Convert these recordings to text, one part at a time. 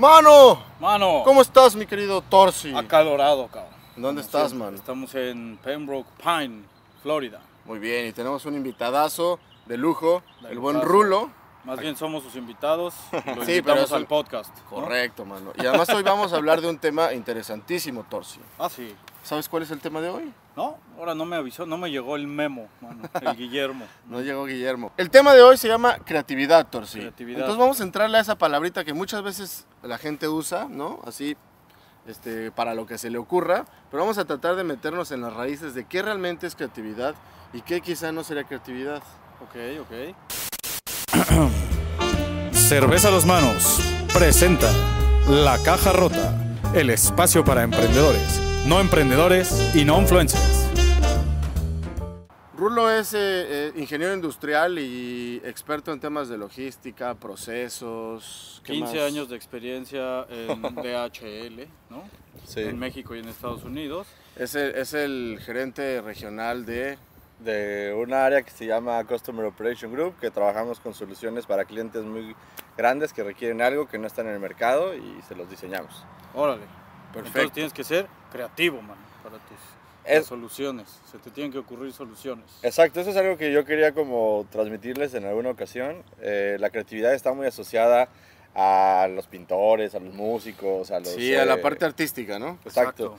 Mano, Mano, ¿cómo estás, mi querido Torsi? acalorado, cabrón. ¿Dónde estás, man? Estamos en Pembroke Pine, Florida. Muy bien, y tenemos un invitadazo de lujo, De el buen. Rulo. Más bien somos sus invitados. Sí, pero eso- al podcast. ¿no? Correcto, mano. Y además hoy vamos a hablar de un tema interesantísimo, Torsi. Ah, sí. ¿Sabes cuál es el tema de hoy? No, ahora no me avisó, no me llegó el memo, mano, el Guillermo. No llegó Guillermo. El tema de hoy se llama creatividad, Torsi. Creatividad. Entonces vamos a entrarle a esa palabrita que muchas veces la gente usa, ¿no? Así, este, para lo que se le ocurra. Pero vamos a tratar de meternos en las raíces de qué realmente es creatividad y qué quizá no sería creatividad. Ok, ok. Cerveza a los manos presenta La Caja Rota, el espacio para emprendedores, no emprendedores y no influencers. Rulo es eh, eh, ingeniero industrial y experto en temas de logística, procesos. ¿qué 15 más? años de experiencia en DHL, ¿no? Sí, En México y en Estados Unidos. Es el, es el gerente regional de... de un área que se llama Customer Operation Group, que trabajamos con soluciones para clientes muy grandes que requieren algo que no están en el mercado y se los diseñamos. Órale. Perfecto. Entonces tienes que ser creativo, mano, para tus Es- soluciones. Se te tienen que ocurrir soluciones. Exacto, eso es algo que yo quería como transmitirles en alguna ocasión. Eh, la creatividad está muy asociada a los pintores, a los músicos, a los... Sí, a la eh, parte artística, ¿no? Exacto.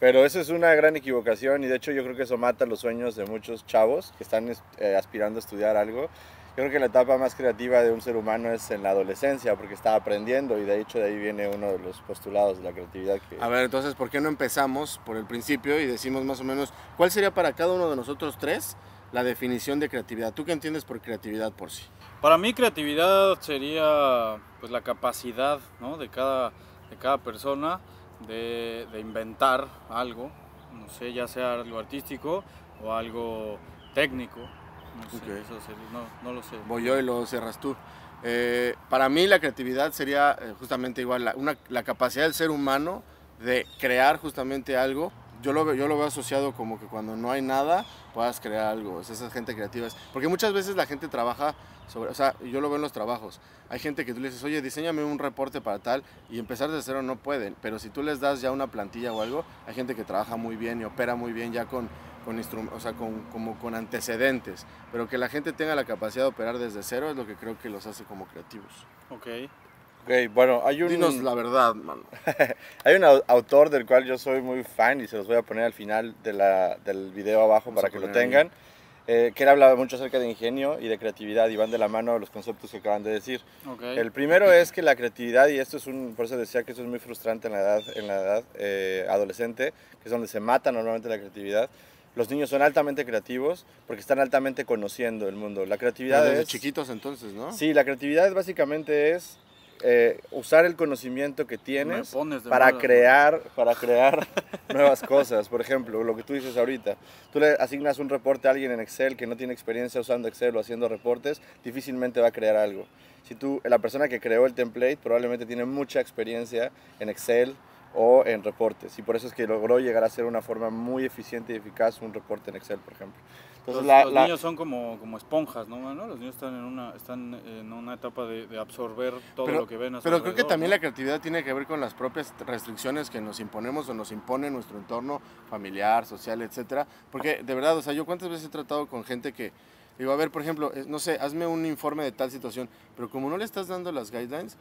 Pero eso es una gran equivocación y de hecho yo creo que eso mata los sueños de muchos chavos que están eh, aspirando a estudiar algo. Yo creo que la etapa más creativa de un ser humano es en la adolescencia porque está aprendiendo y de hecho de ahí viene uno de los postulados de la creatividad que... A ver, entonces, ¿por qué no empezamos por el principio y decimos más o menos cuál sería para cada uno de nosotros tres la definición de creatividad? ¿Tú qué entiendes por creatividad por sí? Para mí creatividad sería pues la capacidad ¿no? de, cada, de cada persona de, de inventar algo, no sé, ya sea algo artístico o algo técnico. No sé, Ok. eso sería- no, no lo sé. Voy yo y lo cerras tú. Eh, para mí la creatividad sería eh, justamente igual, la, una- la capacidad del ser humano de crear justamente algo. Yo lo, yo lo veo asociado como que cuando no hay nada puedas crear algo. Es esa gente creativa. Porque muchas veces la gente trabaja sobre, o sea, yo lo veo en los trabajos. Hay gente que tú le dices, oye, diseñame un reporte para tal y empezar de cero no pueden. Pero si tú les das ya una plantilla o algo, hay gente que trabaja muy bien y opera muy bien ya con, con, o sea, con, como con antecedentes. Pero que la gente tenga la capacidad de operar desde cero es lo que creo que los hace como creativos. Ok. Ok, bueno, hay un, Dinos la verdad, mano. hay un au- autor del cual yo soy muy fan y se los voy a poner al final de la- del video abajo Vamos para que lo tengan. eh, que él habla mucho acerca de ingenio y de creatividad y van de la mano los conceptos que acaban de decir. ok. El primero es que la creatividad, y esto es un, por eso decía que esto es muy frustrante en la edad, en la edad eh, adolescente, que es donde se mata normalmente la creatividad. Los niños son altamente creativos porque están altamente conociendo el mundo. La creatividad Desde es... chiquitos entonces, ¿no? Sí, la creatividad básicamente es eh, usar el conocimiento que tienes para crear, para crear nuevas cosas. Por ejemplo, lo que tú dices ahorita. Tú le asignas un reporte a alguien en Excel que no tiene experiencia usando Excel o haciendo reportes, difícilmente va a crear algo. Si tú, la persona que creó el template probablemente tiene mucha experiencia en Excel o en reportes y por eso es que logró llegar a ser una forma muy eficiente y eficaz un reporte en Excel, por ejemplo. Los, Entonces, la- los la- niños son como, como esponjas, ¿no? mano? Los niños están en una, están en una etapa de, de absorber todo Pero, lo que ven a su pero creo que también ¿no? la creatividad tiene que ver con las propias restricciones que nos imponemos o nos impone nuestro entorno familiar, social, etcétera. Porque de verdad, o sea, yo cuántas veces he tratado con gente que digo, a ver, por ejemplo, eh, no sé, hazme un informe de tal situación, pero como no le estás dando las guidelines,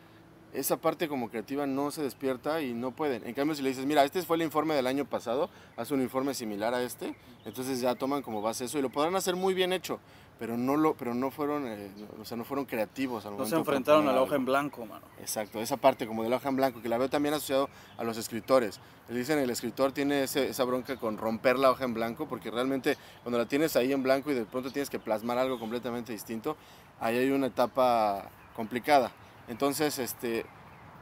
esa parte como creativa no se despierta y no pueden. En cambio, si le dices, mira, este fue el informe del año pasado, haz un informe similar a este, entonces ya toman como base eso y lo podrán hacer muy bien hecho, pero no lo, pero no fueron, eh, o sea, no fueron creativos al No se enfrentaron a la hoja en blanco, mano. Exacto, esa parte como de la hoja en blanco, que la veo también asociado a los escritores. Le dicen el escritor tiene ese- esa bronca con romper la hoja en blanco, porque realmente cuando la tienes ahí en blanco y de pronto tienes que plasmar algo completamente distinto, ahí hay una etapa complicada. Entonces, este,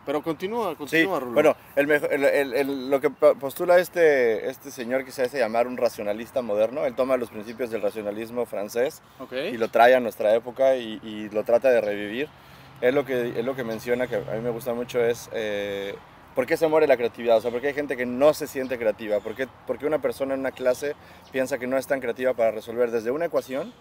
pero continúa, Sí, continúa, Rulo. bueno, el el- el- lo que po- postula este, este señor que se hace llamar un racionalista moderno, él toma los principios del racionalismo francés y lo trae a nuestra época y, y lo trata de revivir. Él lo que, él lo que menciona, que a mí me gusta mucho, es eh, por qué se muere la creatividad. O sea, por qué hay gente que no se siente creativa. ¿Por qué, por qué una persona en una clase piensa que no es tan creativa para resolver desde una ecuación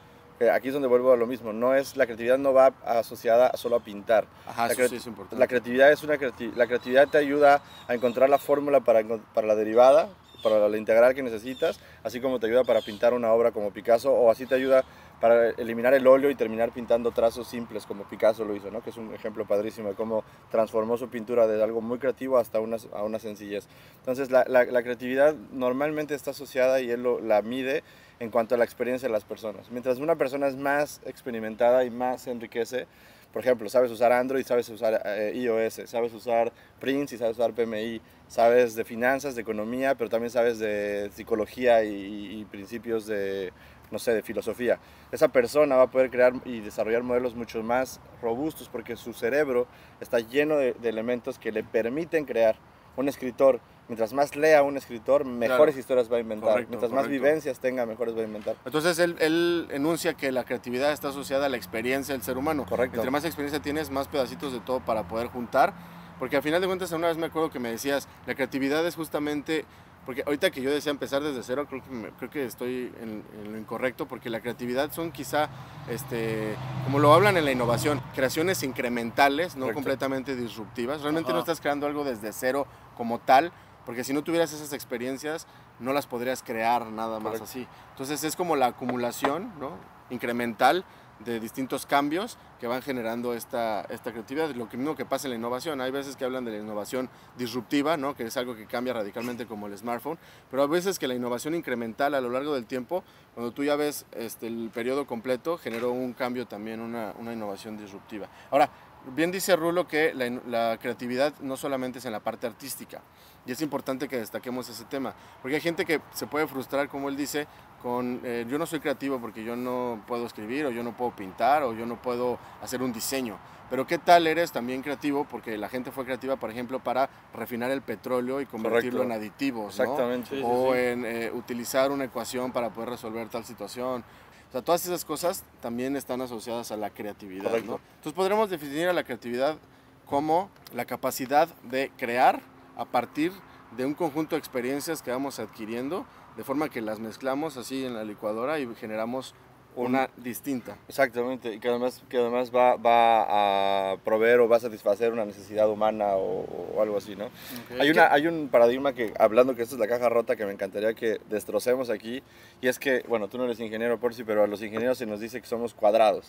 aquí es donde vuelvo a lo mismo, no es, la creatividad no va asociada solo a pintar. Ajá, la, eso sí es importante. la creatividad es una creati- la creatividad te ayuda a encontrar la fórmula para, para la derivada, para la integral que necesitas, así como te ayuda para pintar una obra como Picasso o así te ayuda para eliminar el óleo y terminar pintando trazos simples como Picasso lo hizo, ¿no? que es un ejemplo padrísimo de cómo transformó su pintura de algo muy creativo hasta una, a una sencillez. Entonces la, la- la creatividad normalmente está asociada y él lo- la mide en cuanto a la experiencia de las personas. Mientras una persona es más experimentada y más se enriquece, por ejemplo, sabes usar Android, sabes usar eh, iOS, sabes usar Prince y sabes usar PMI, sabes de finanzas, de economía, pero también sabes de psicología y, principios de, no sé, de filosofía. Esa persona va a poder crear y desarrollar modelos mucho más robustos porque su cerebro está lleno de elementos que le permiten crear. Un escritor, mientras más lea un escritor, mejores historias va a inventar. Correcto, mientras más correcto. vivencias tenga, mejores va a inventar. Entonces él, él enuncia que la creatividad está asociada a la experiencia del ser humano. Correcto. Entre más experiencia tienes, más pedacitos de todo para poder juntar. Porque al final de cuentas, una vez me acuerdo que me decías, la creatividad es justamente, porque ahorita que yo decía empezar desde cero, creo que, me- creo que estoy en, en lo incorrecto, porque la creatividad son quizá, este, como lo hablan en la innovación, creaciones incrementales, no Correcto. completamente disruptivas. Realmente no Ajá. estás creando algo desde cero como tal, porque si no tuvieras esas experiencias, no las podrías crear nada más Correcto. así. Entonces es como la acumulación ¿no? incremental de distintos cambios que van generando esta, esta creatividad. Lo mismo que pasa en la innovación. Hay veces que hablan de la innovación disruptiva, ¿no? que es algo que cambia radicalmente como el smartphone, pero a veces que la innovación incremental a lo largo del tiempo, cuando tú ya ves este, el periodo completo, generó un cambio también, una, una innovación disruptiva. Ahora, bien dice Rulo que la creatividad no solamente es en la parte artística, y es importante que destaquemos ese tema, porque hay gente que se puede frustrar, como él dice, con eh, yo no soy creativo porque yo no puedo escribir o yo no puedo pintar o yo no puedo hacer un diseño. Pero ¿qué tal eres también creativo? Porque la gente fue creativa, por ejemplo, para refinar el petróleo y convertirlo Correcto. en aditivos. Exactamente. Sí, o sí. en eh, utilizar una ecuación para poder resolver tal situación. O sea, todas esas cosas también están asociadas a la creatividad, Correcto. ¿no? Entonces podremos definir a la creatividad como la capacidad de crear a partir de un conjunto de experiencias que vamos adquiriendo, de forma que las mezclamos así en la licuadora y generamos una distinta. Exactamente, y que además, que además va, va a proveer o va a satisfacer una necesidad humana o, o algo así, ¿no? Ok. Hay, una, hay un paradigma que, hablando que esto es la caja rota, que me encantaría que destrocemos aquí, y es que, bueno, tú no eres ingeniero, Porci, pero a los ingenieros se nos dice que somos cuadrados.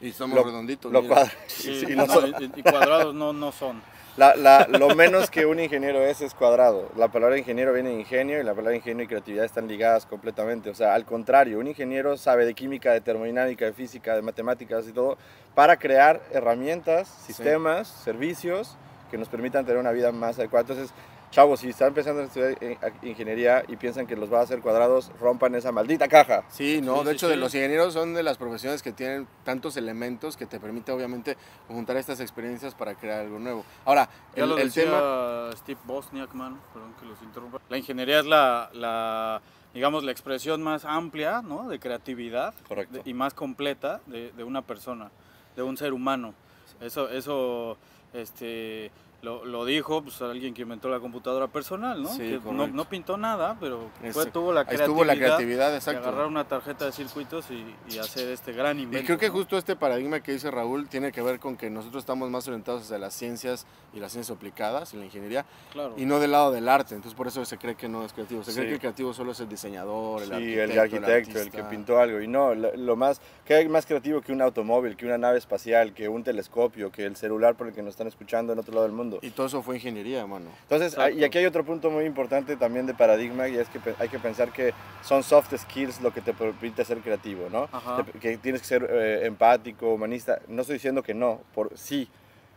Y somos Lo- redonditos. Lo cuadra- Sí, y no, no y, y cuadrados no, no son. La- la- lo menos que un ingeniero es es cuadrado. La palabra ingeniero viene de ingenio y la palabra ingenio y creatividad están ligadas completamente. O sea, al contrario, un ingeniero sabe de química, de termodinámica, de física, de matemáticas y todo para crear herramientas, sistemas, servicios que nos permitan tener una vida más adecuada. Entonces, chavos, si están empezando a estudiar eh, ingeniería y piensan que los va a hacer cuadrados, rompan esa maldita caja. Sí, no, Sí, de sí, hecho de los ingenieros son de las profesiones que tienen tantos elementos que te permite obviamente juntar estas experiencias para crear algo nuevo. Ahora, Ya el, lo el decía tema... Steve Bosniak, man, perdón que los interrumpa. La ingeniería es la, la, digamos, la expresión más amplia, ¿no? De creatividad Correcto. de- y más completa de, de una persona, de un ser humano. Eso, eso, este, lo, lo dijo pues, alguien que inventó la computadora personal, ¿no? Sí, que no, no pintó nada, pero fue, Este, tuvo la creatividad. estuvo la creatividad, de exacto. agarrar una tarjeta de circuitos y, y hacer este gran Y invento. creo que ¿no? justo este paradigma que dice Raúl tiene que ver con que nosotros estamos más orientados hacia las ciencias y las ciencias aplicadas y la ingeniería Claro. y no del lado del arte. Entonces por eso se cree que no es creativo. Se cree Sí. que el creativo solo es el diseñador, el Sí, arquitecto. el arquitecto, el, que pintó algo. Y no, lo, lo más, ¿qué hay más creativo que un automóvil, que una nave espacial, que un telescopio, que el celular por el que nos están escuchando en otro lado del mundo? Y todo eso fue ingeniería, mano. Entonces, Exacto. y aquí hay otro punto muy importante también de paradigma y es que hay que pensar que son soft skills lo que te permite ser creativo, ¿no? Ajá. Que tienes que ser eh, empático, humanista. No estoy diciendo que no, por sí,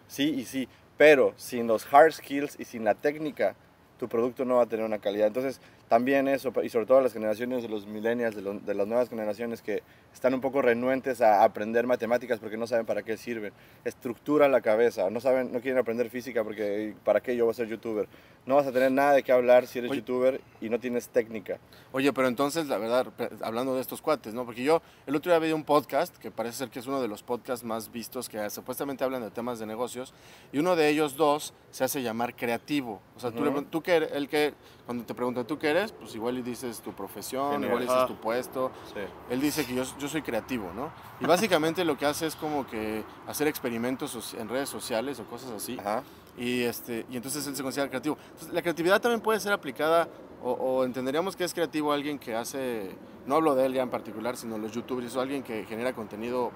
sí y sí, pero sin los hard skills y sin la técnica, tu producto no va a tener una calidad. Entonces, también eso, y sobre todo las generaciones de los millennials, de, lo- de las nuevas generaciones que están un poco renuentes a aprender matemáticas porque no saben para qué sirven. Estructura la cabeza, no saben, no quieren aprender física porque para qué yo voy a ser youtuber. No vas a tener nada de qué hablar si eres Oye. youtuber y no tienes técnica. Oye, pero entonces, la verdad, hablando de estos cuates, ¿no? Porque yo el otro día vi un podcast que parece ser que es uno de los podcasts más vistos que supuestamente hablan de temas de negocios y uno de ellos dos se hace llamar creativo. O sea, tú, le Ujú. pregun- tú que el que, cuando te preguntan, ¿tú qué eres, pues igual y dices tu profesión, Genial. igual dices tu puesto. Sí. Él dice que yo, yo soy creativo, ¿no? Y básicamente lo que hace es como que hacer experimentos en redes sociales o cosas así. Ajá. Y, este, y entonces él se considera creativo. Entonces, la creatividad también puede ser aplicada, o, o entenderíamos que es creativo alguien que hace, no hablo de él ya en particular, sino los youtubers, o alguien que genera contenido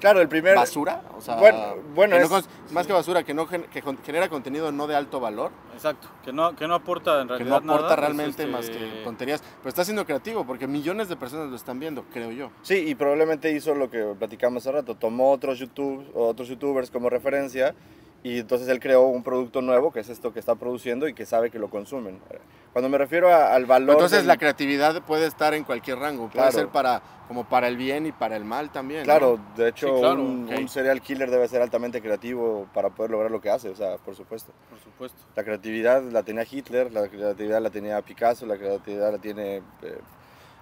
Claro, el primer... basura. O sea, Bueno, bueno, que no es- más que basura, que, no gen- que genera contenido no de alto valor, Exacto, que no, que no aporta en que realidad no aporta nada, realmente este, más que tonterías. Pero está siendo creativo porque millones de personas lo están viendo, creo yo. Sí, y probablemente hizo lo que platicamos hace rato, tomó otros, YouTube, otros youtubers como referencia y entonces él creó un producto nuevo, que es esto que está produciendo y que sabe que lo consumen. Cuando me refiero a- al valor... Entonces del- la creatividad puede estar en cualquier rango, puede Claro. ser para como para el bien y para el mal también. ¿no? Claro, de hecho Sí, claro, un, ok. un serial killer debe ser altamente creativo para poder lograr lo que hace, o sea, por supuesto. Por supuesto. La creatividad la tenía Hitler, la creatividad la tenía Picasso, la creatividad la tiene eh,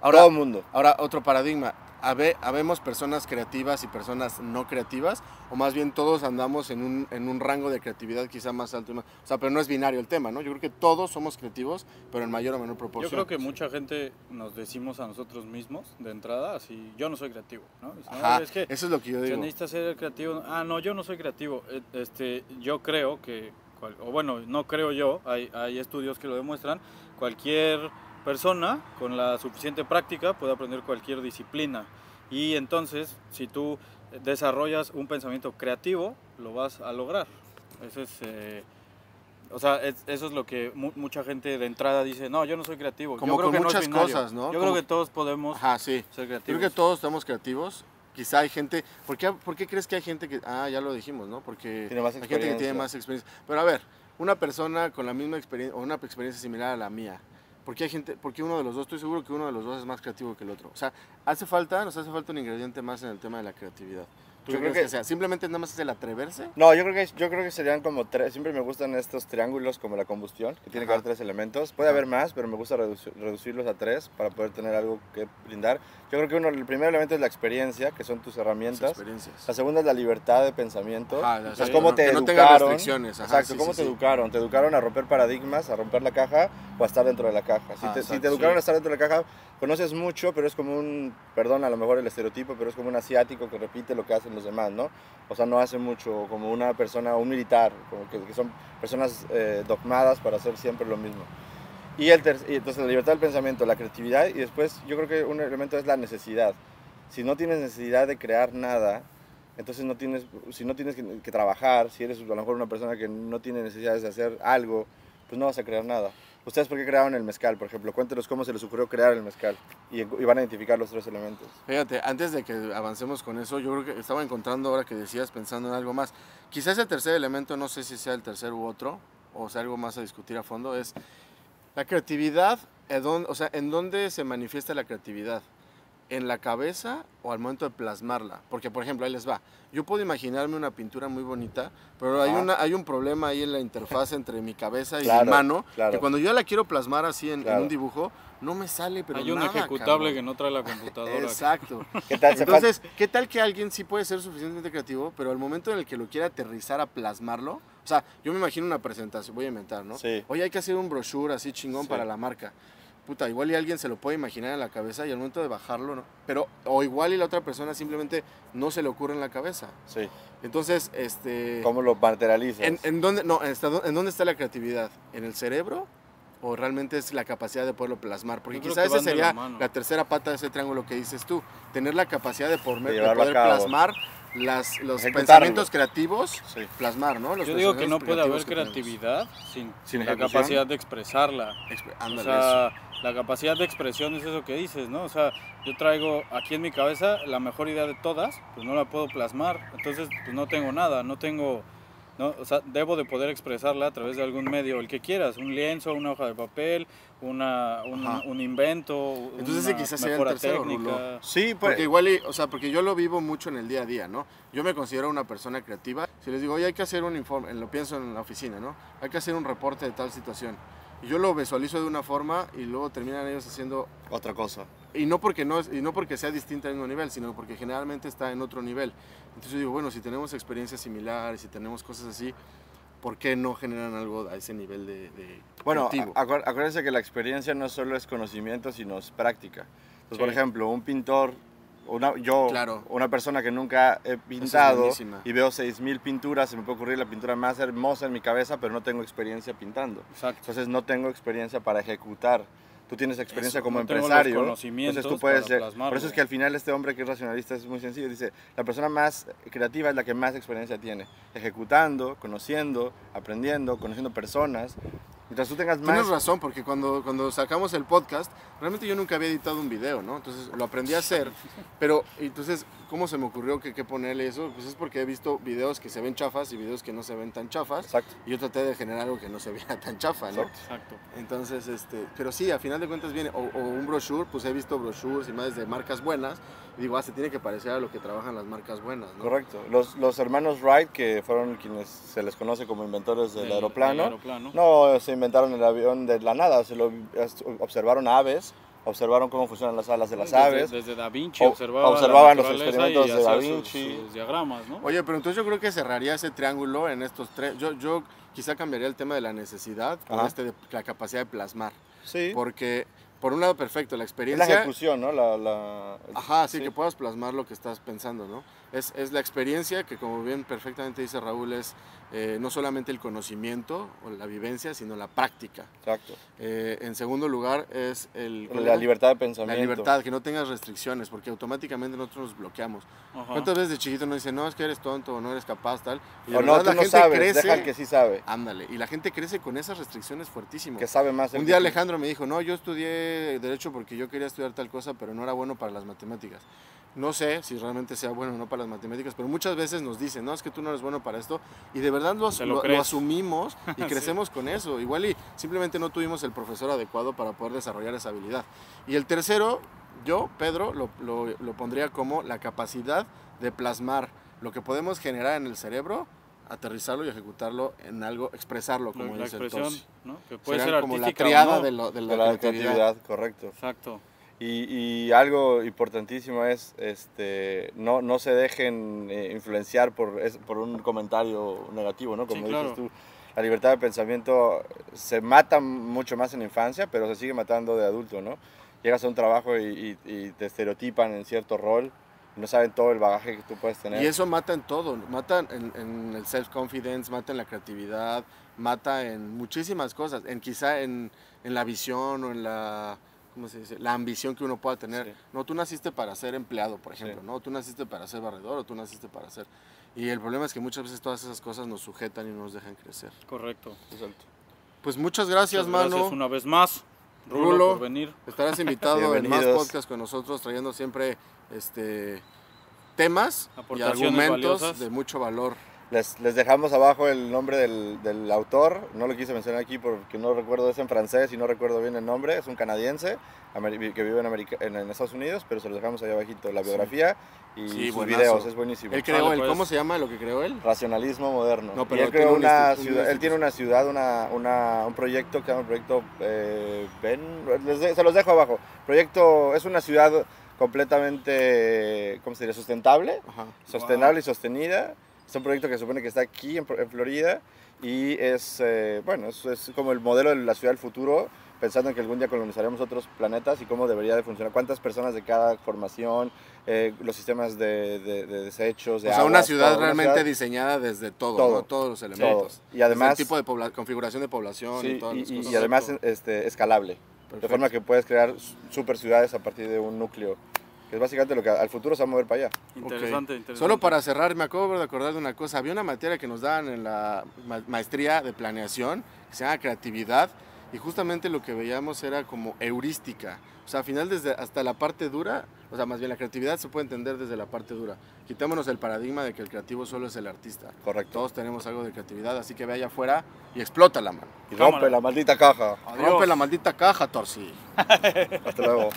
Ahora, todo el mundo. Ahora, otro paradigma. Habe- ¿Habemos personas creativas y personas no creativas? O más bien todos andamos en un, en un rango de creatividad quizá más alto. y más- O sea, pero no es binario el tema, ¿no? Yo creo que todos somos creativos, pero en mayor o menor Yo proporción. creo que mucha gente nos decimos a nosotros mismos de entrada, así, yo no soy creativo, ¿no? Dicen, "No, Ajá, es que eso es lo que yo digo. necesita ser creativo. Ah, no, yo no soy creativo. Eh, Este, yo creo que, o bueno, no creo yo, hay, hay estudios que lo demuestran, cualquier persona con la suficiente práctica puede aprender cualquier disciplina. Y entonces, si tú desarrollas un pensamiento creativo, lo vas a lograr. Eso es... eh, o sea, es- eso es lo que mu- mucha gente de entrada dice, no, yo no soy creativo. Como yo creo con que muchas cosas, ¿no? Yo Como- creo que todos podemos Ajá, sí. ser creativos. creo que todos estamos creativos. Quizá hay gente... ¿por qué, por qué crees que hay gente que... Ah, ya lo dijimos, ¿no? Porque Tiene más hay gente que tiene más experiencia. Pero a ver, una persona con la misma experiencia o una experiencia similar a la mía, ¿por qué hay gente, por qué uno de los dos, estoy seguro que uno de los dos es más creativo que el otro? O sea, hace falta, nos hace falta un ingrediente más en el tema de la creatividad. ¿Tú Yo creo crees que- sea? Simplemente nada más es el atreverse. No, yo creo que yo creo que serían como tres, siempre me gustan estos triángulos como la combustión, que tiene que haber tres elementos. Puede haber más, pero me gusta reduci- reducirlos a tres para poder tener algo que brindar. Yo creo que uno, el primer elemento es la experiencia, que son tus herramientas. La segunda es la libertad de pensamiento. Ajá, o sea, cómo no- te que no educaron. restricciones, ajá, exacto, sí, cómo sí, te educaron. Te educaron a romper paradigmas, a romper la caja o a estar dentro de la caja. Si Ajá, te, si te educaron a estar dentro de la caja, conoces mucho, pero es como un, perdón, a lo mejor el estereotipo, pero es como un asiático que repite lo que hacen los demás, ¿no? O sea, no hace mucho como una persona, un militar, como que, que son personas eh, dogmadas para hacer siempre lo mismo. Y, el y entonces la libertad del pensamiento, la creatividad y después yo creo que un elemento es la necesidad. Si no tienes necesidad de crear nada, entonces no tienes, si no tienes que, que trabajar, si eres a lo mejor una persona que no tiene necesidades de hacer algo, pues no vas a crear nada. ¿Ustedes por qué crearon el mezcal, por ejemplo? Cuéntenos cómo se les ocurrió crear el mezcal y, y van a identificar los tres elementos. Fíjate, antes de que avancemos con eso, yo creo que estaba encontrando ahora que decías pensando en algo más. Quizás el tercer elemento, no sé si sea el tercer u otro, o sea algo más a discutir a fondo, es la creatividad, ¿en dónde- o sea, ¿en dónde se manifiesta la creatividad? ¿En la cabeza o al momento de plasmarla? Porque, por ejemplo, ahí les va. Yo puedo imaginarme una pintura muy bonita, pero hay, una, hay un problema ahí en la interfaz entre mi cabeza y Claro, mi mano, claro. que cuando yo la quiero plasmar así en, un dibujo, no me sale, pero Hay un nada, ejecutable cabrón. que no trae la computadora. Exacto. ¿Qué tal? Entonces, ¿qué tal que alguien sí puede ser suficientemente creativo, pero al momento en el que lo quiera aterrizar a plasmarlo? O sea, yo me imagino una presentación, voy a inventar, ¿no? Sí. Oye, hay que hacer un brochure así chingón Sí. para la marca. Puta, igual y alguien se lo puede imaginar en la cabeza y al momento de bajarlo, ¿no? Pero, o igual y la otra persona simplemente no se le ocurre en la cabeza. Sí. Entonces, este... ¿Cómo lo materializas? ¿En, en dónde, no, está- ¿En dónde está la creatividad? ¿En el cerebro? ¿O realmente es la capacidad de poderlo plasmar? Porque quizás esa sería la tercera pata de ese triángulo que dices tú. Tener la capacidad de, por, De poder plasmar las, los Ejecutarlo. pensamientos creativos. Sí. Plasmar, ¿no? Los Yo digo que no puede haber creatividad sin, Sin la capacidad de expresarla. O sea, la capacidad de expresión es eso que dices, ¿no? O sea, yo traigo aquí en mi cabeza la mejor idea de todas, pues no la puedo plasmar, entonces pues no tengo nada, no tengo, no, o sea, debo de poder expresarla a través de algún medio, el que quieras, un lienzo, una hoja de papel, una, un, un invento, Entonces ese una quizás sea el tercero, técnica. Rulo. Sí, pues. Porque igual, y- o sea, porque yo lo vivo mucho en el día a día, ¿no? Yo me considero una persona creativa. Si les digo, oye, hay que hacer un informe, lo pienso en la oficina, ¿no? Hay que hacer un reporte de tal situación. Y yo lo visualizo de una forma y luego terminan ellos haciendo Otra cosa. Y no porque no es- y no porque sea distinta al mismo nivel, sino porque generalmente está en otro nivel. Entonces yo digo, bueno, si tenemos experiencias similares, si tenemos cosas así, ¿por qué no generan algo a ese nivel de, de Bueno, creativo? a- acuer- acuérdense que la experiencia no solo es conocimiento, sino es práctica. Entonces, por Sí. ejemplo, un pintor, una, yo, Claro. una persona que nunca he pintado buenísima. y veo 6.000 pinturas, se me puede ocurrir la pintura más hermosa en mi cabeza, pero no tengo experiencia pintando. Exacto. Entonces no tengo experiencia para ejecutar. Tú tienes experiencia Eso, como empresario. Entonces tú puedes para ser- plasmarlo. Por eso es que al final este hombre que es racionalista es muy sencillo. Dice, la persona más creativa es la que más experiencia tiene. Ejecutando, conociendo, aprendiendo, conociendo personas. Mientras tú tengas más... Tienes razón, porque cuando, cuando sacamos el podcast, realmente yo nunca había editado un video, ¿no? Entonces lo aprendí a hacer, pero entonces, ¿cómo se me ocurrió que, que ponerle eso? Pues es porque he visto videos que se ven chafas y videos que no se ven tan chafas, Exacto. y yo traté de generar algo que no se viera tan chafa, ¿no? Exacto. Entonces, este, pero sí, a final de cuentas viene, o, o un brochure, pues he visto brochures y más de marcas buenas, digo, ah, se tiene que parecer a lo que trabajan las marcas buenas, ¿no? Correcto. Los, los hermanos Wright, que fueron quienes se les conoce como inventores del, Del- aeroplano, no se inventaron el avión de la nada, se lo observaron aves, observaron cómo funcionan las alas de las Desde- aves. Desde, Da Vinci observaba observaban los experimentos de Da sus- Vinci. sus diagramas, ¿no? Oye, pero entonces yo creo que cerraría ese triángulo en estos tres. Yo, yo quizá cambiaría el tema de la necesidad con este de la capacidad de plasmar. Sí. Porque, por un lado, perfecto, la Es la experiencia. ejecución, ¿no? La, la- Ajá, sí, que puedas plasmar lo que estás pensando, ¿no? Es, es la experiencia que, como bien perfectamente dice Raúl, es eh, no solamente el conocimiento o la vivencia, sino la práctica. Exacto. Eh, en segundo lugar, es el, ¿cuál La libertad de la pensamiento. libertad, que no tengas restricciones, porque automáticamente nosotros nos bloqueamos. Ajá. ¿Cuántas veces de chiquito nos dicen, no, es que eres tonto o no eres capaz, tal? Y O no, verdad tú la no gente sabes, crece. deja el que sí sabe, Ándale, y la gente crece con esas restricciones fuertísimas. que sabe más. Un día. Alejandro me dijo, no, yo estudié Derecho porque yo quería estudiar tal cosa, pero no era bueno para las matemáticas. No sé si realmente sea bueno o no para las matemáticas, pero muchas veces nos dicen, no, es que tú no eres bueno para esto, y de verdad lo, Se lo lo- lo crees. asumimos y Sí. crecemos con eso. Igual y simplemente no tuvimos el profesor adecuado para poder desarrollar esa habilidad. Y el tercero, yo, Pedro, lo, lo- lo pondría como la capacidad de plasmar lo que podemos generar en el cerebro, aterrizarlo y ejecutarlo en algo, expresarlo, como la dice el expresión, Torsi. ¿no? Que puede ser como la triada no. de, lo- de la, de la creatividad. creatividad, correcto. Exacto. Y, y algo importantísimo es, este, no, no se dejen eh, influenciar por, es- por un comentario negativo, ¿no? Como Sí, claro. dices tú, la libertad de pensamiento se mata mucho más en la infancia, pero se sigue matando de adulto, ¿no? Llegas a un trabajo y, y- y te estereotipan en cierto rol, no saben todo el bagaje que tú puedes tener. Y eso mata en todo, mata en, en el self-confidence, mata en la creatividad, mata en muchísimas cosas, en quizá en, en la visión o en la, ¿cómo se dice? La ambición que uno pueda tener. Sí. No, tú naciste para ser empleado, por ejemplo, Sí. ¿no? Tú naciste para ser barredor o tú naciste para ser... Y el problema es que muchas veces todas esas cosas nos sujetan y no nos dejan crecer. Correcto. Exacto. Pues muchas gracias, Muchas mano. gracias una vez más, Rulo, Rulo. por venir. Estarás invitado en más podcasts con nosotros, trayendo siempre este, temas y argumentos valiosas. de mucho valor. Les, les dejamos abajo el nombre del, del autor, no lo quise mencionar aquí porque no recuerdo, es en francés y no recuerdo bien el nombre, es un canadiense que vive en, América- en, en Estados Unidos, pero se los dejamos ahí abajito, la biografía y Sí, sus buenazo. videos, es buenísimo. Él creó pues. ¿cómo se llama lo que creó él? Racionalismo moderno. No, pero él tiene creó un una ciudad, él tiene una ciudad, una, una- un proyecto que se llama proyecto eh, Ben, les de- se los dejo abajo. Proyecto, es una ciudad completamente, ¿cómo se diría? Sustentable, Ajá. sostenible y sostenida. Es un proyecto que se supone que está aquí en, en Florida y es, eh, bueno, es, es como el modelo de la ciudad del futuro, pensando en que algún día colonizaremos otros planetas y cómo debería de funcionar, cuántas personas de cada formación, eh, los sistemas de, de- de desechos, de O sea, una aguas, ciudad todo, una realmente ciudad- diseñada desde todo, Todo. ¿no? todos los elementos. Y además, Desde el tipo de pobla- configuración de población y sí, todas y, las y- cosas. y además este, escalable, de Perfecto. forma que puedes crear super ciudades a partir de un núcleo, que es básicamente lo que al futuro se va a mover para allá. Interesante, Ok. interesante. Solo para cerrar, me acabo de acordar de una cosa. Había una materia que nos daban en la ma- maestría de planeación que se llama creatividad y justamente lo que veíamos era como heurística. O sea, al final desde hasta la parte dura, o sea, más bien la creatividad se puede entender desde la parte dura. Quitémonos el paradigma de que el creativo solo es el artista. Correcto. Todos tenemos algo de creatividad, así que ve allá afuera y explota la mano. Y Cámara. rompe la maldita caja. Adiós. Rompe la maldita caja, Torsi. Hasta luego.